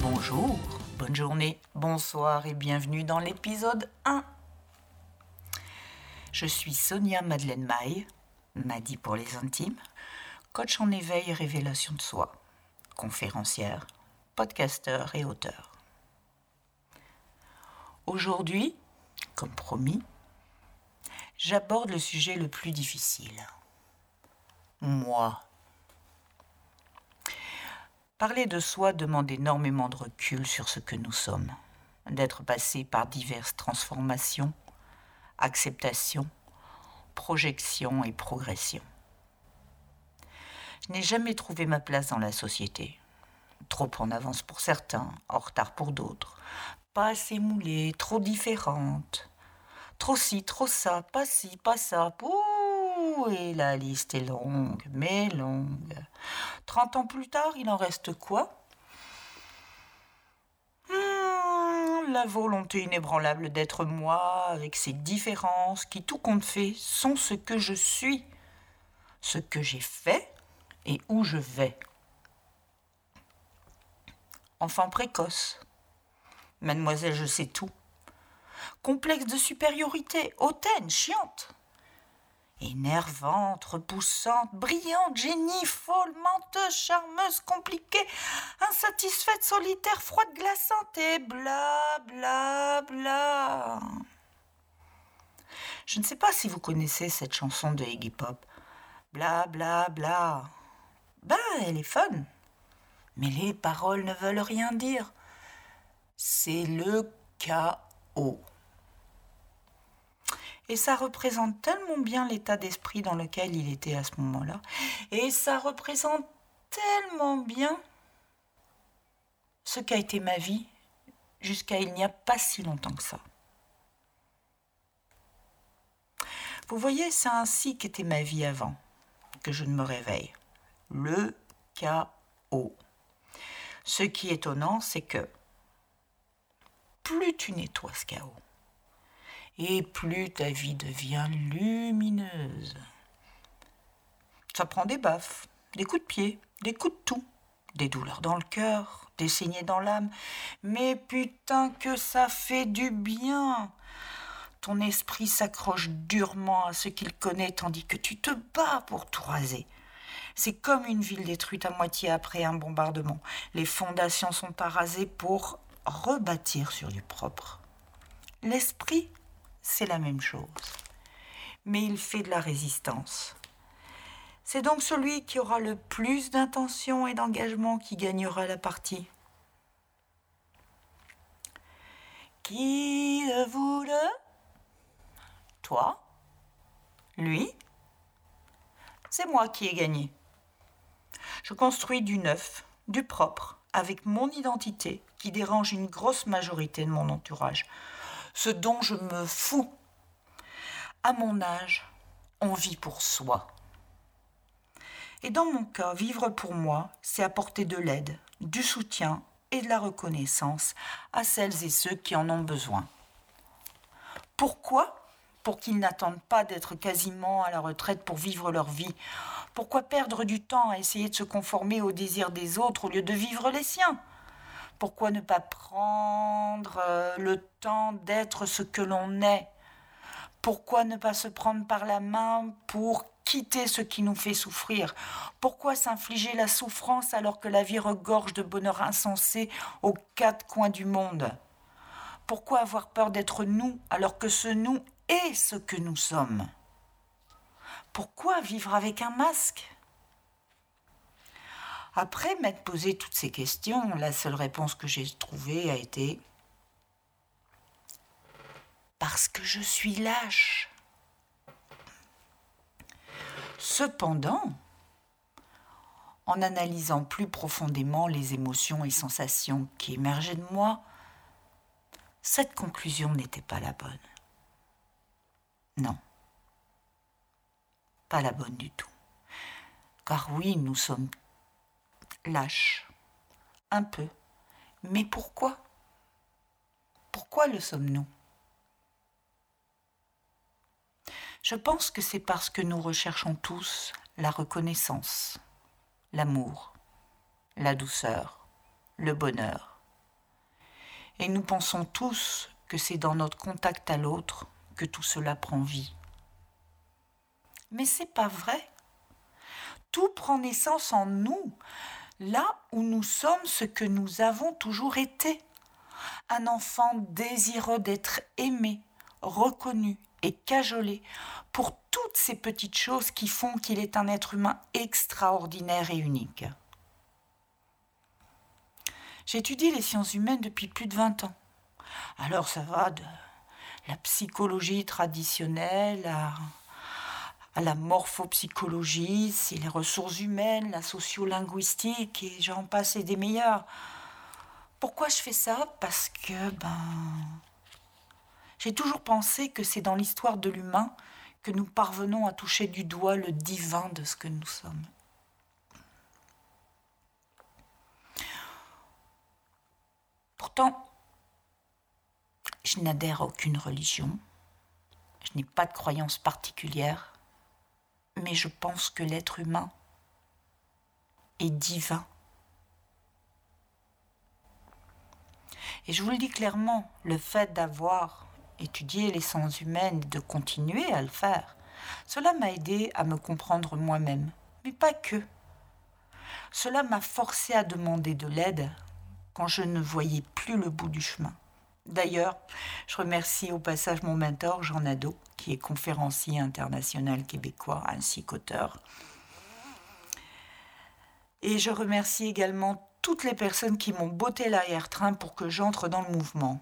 Bonjour, bonne journée, bonsoir et bienvenue dans l'épisode 1. Je suis Sonia Madeleine Maille, Madi pour les intimes, coach en éveil et révélation de soi, conférencière, podcasteur et auteur. Aujourd'hui, comme promis, j'aborde le sujet le plus difficile. Moi. Parler de soi demande énormément de recul sur ce que nous sommes, d'être passé par diverses transformations, acceptation, projection et progression. Je n'ai jamais trouvé ma place dans la société. Trop en avance pour certains, en retard pour d'autres. Pas assez moulée, trop différente. Trop ci, trop ça, pas ci, pas ça. Et la liste est longue, mais longue. Trente ans plus tard, il en reste quoi? Hmm, La volonté inébranlable d'être moi, avec ses différences, qui tout compte fait, sont ce que je suis, ce que j'ai fait et où je vais. Enfant précoce. Mademoiselle, je sais tout. Complexe de supériorité, hautaine, chiante. Énervante, repoussante, brillante, génie, folle, menteuse, charmeuse, compliquée, insatisfaite, solitaire, froide, glaçante et bla bla bla. Je ne sais pas si vous connaissez cette chanson de Iggy Pop. Bla bla bla. Ben, elle est fun. Mais les paroles ne veulent rien dire. C'est le chaos. Et ça représente tellement bien l'état d'esprit dans lequel il était à ce moment-là. Et ça représente tellement bien ce qu'a été ma vie jusqu'à il n'y a pas si longtemps que ça. Vous voyez, c'est ainsi qu'était ma vie avant que je ne me réveille. Le chaos. Ce qui est étonnant, c'est que plus tu nettoies ce chaos, et plus ta vie devient lumineuse. Ça prend des baffes, des coups de pied, des coups de tout, des douleurs dans le cœur, des saignées dans l'âme, mais putain que ça fait du bien. Ton esprit s'accroche durement à ce qu'il connaît tandis que tu te bats pour tout raser. C'est comme une ville détruite à moitié après un bombardement. Les fondations sont à raser pour rebâtir sur du propre. L'esprit, c'est la même chose. Mais il fait de la résistance. C'est donc celui qui aura le plus d'intention et d'engagement qui gagnera la partie. Qui le voulait Toi? Lui? C'est moi qui ai gagné. Je construis du neuf, du propre, avec mon identité qui dérange une grosse majorité de mon entourage. Ce dont je me fous. À mon âge, on vit pour soi. Et dans mon cas, vivre pour moi, c'est apporter de l'aide, du soutien et de la reconnaissance à celles et ceux qui en ont besoin. Pourquoi? Pour qu'ils n'attendent pas d'être quasiment à la retraite pour vivre leur vie. Pourquoi perdre du temps à essayer de se conformer aux désirs des autres au lieu de vivre les siens? Pourquoi ne pas prendre euh, le temps d'être ce que l'on est? Pourquoi ne pas se prendre par la main pour quitter ce qui nous fait souffrir? Pourquoi s'infliger la souffrance alors que la vie regorge de bonheur insensé aux quatre coins du monde? Pourquoi avoir peur d'être nous alors que ce nous est ce que nous sommes? Pourquoi vivre avec un masque? Après m'être posé toutes ces questions, la seule réponse que j'ai trouvée a été parce que je suis lâche. Cependant, en analysant plus profondément les émotions et sensations qui émergeaient de moi, cette conclusion n'était pas la bonne. Non, pas la bonne du tout. Car oui, nous sommes lâches, un peu. Mais pourquoi? Pourquoi le sommes-nous? Je pense que c'est parce que nous recherchons tous la reconnaissance, l'amour, la douceur, le bonheur. Et nous pensons tous que c'est dans notre contact à l'autre que tout cela prend vie. Mais c'est pas vrai. Tout prend naissance en nous, là où nous sommes ce que nous avons toujours été. Un enfant désireux d'être aimé, reconnu et cajolé pour toutes ces petites choses qui font qu'il est un être humain extraordinaire et unique. J'étudie les sciences humaines depuis plus de 20 ans. Alors ça va de la psychologie traditionnelle à, à la morphopsychologie, c'est les ressources humaines, la sociolinguistique et j'en passe et des meilleurs. Pourquoi je fais ça? Parce que ben j'ai toujours pensé que c'est dans l'histoire de l'humain que nous parvenons à toucher du doigt le divin de ce que nous sommes. Pourtant, je n'adhère à aucune religion, je n'ai pas de croyance particulière, mais je pense que l'être humain est divin. Et je vous le dis clairement, le fait d'avoir étudié les sens humaines et de continuer à le faire, cela m'a aidé à me comprendre moi-même, mais pas que. Cela m'a forcé à demander de l'aide quand je ne voyais plus le bout du chemin. D'ailleurs, je remercie au passage mon mentor Jean Nadeau, qui est conférencier international québécois ainsi qu'auteur. Et je remercie également toutes les personnes qui m'ont botté l'arrière-train pour que j'entre dans le mouvement.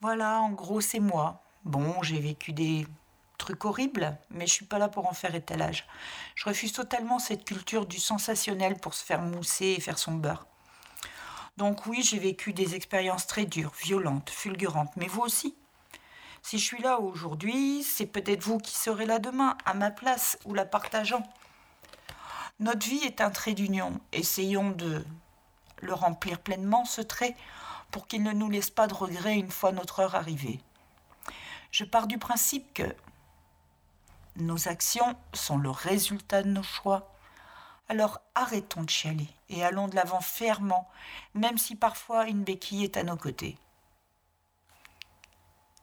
Voilà, en gros, c'est moi. Bon, j'ai vécu des trucs horribles, mais je suis pas là pour en faire étalage. Je refuse totalement cette culture du sensationnel pour se faire mousser et faire son beurre. Donc oui, j'ai vécu des expériences très dures, violentes, fulgurantes, mais vous aussi. Si je suis là aujourd'hui, c'est peut-être vous qui serez là demain, à ma place ou la partageant. Notre vie est un trait d'union. Essayons de le remplir pleinement, ce trait, pour qu'il ne nous laisse pas de regrets une fois notre heure arrivée. Je pars du principe que nos actions sont le résultat de nos choix alors arrêtons de chialer et allons de l'avant fermement, même si parfois une béquille est à nos côtés.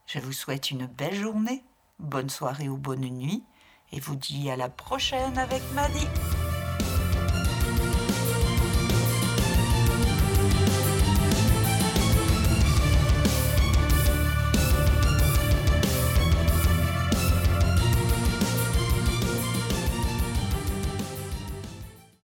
Je vous souhaite une belle journée, bonne soirée ou bonne nuit, et vous dis à la prochaine avec Maddy.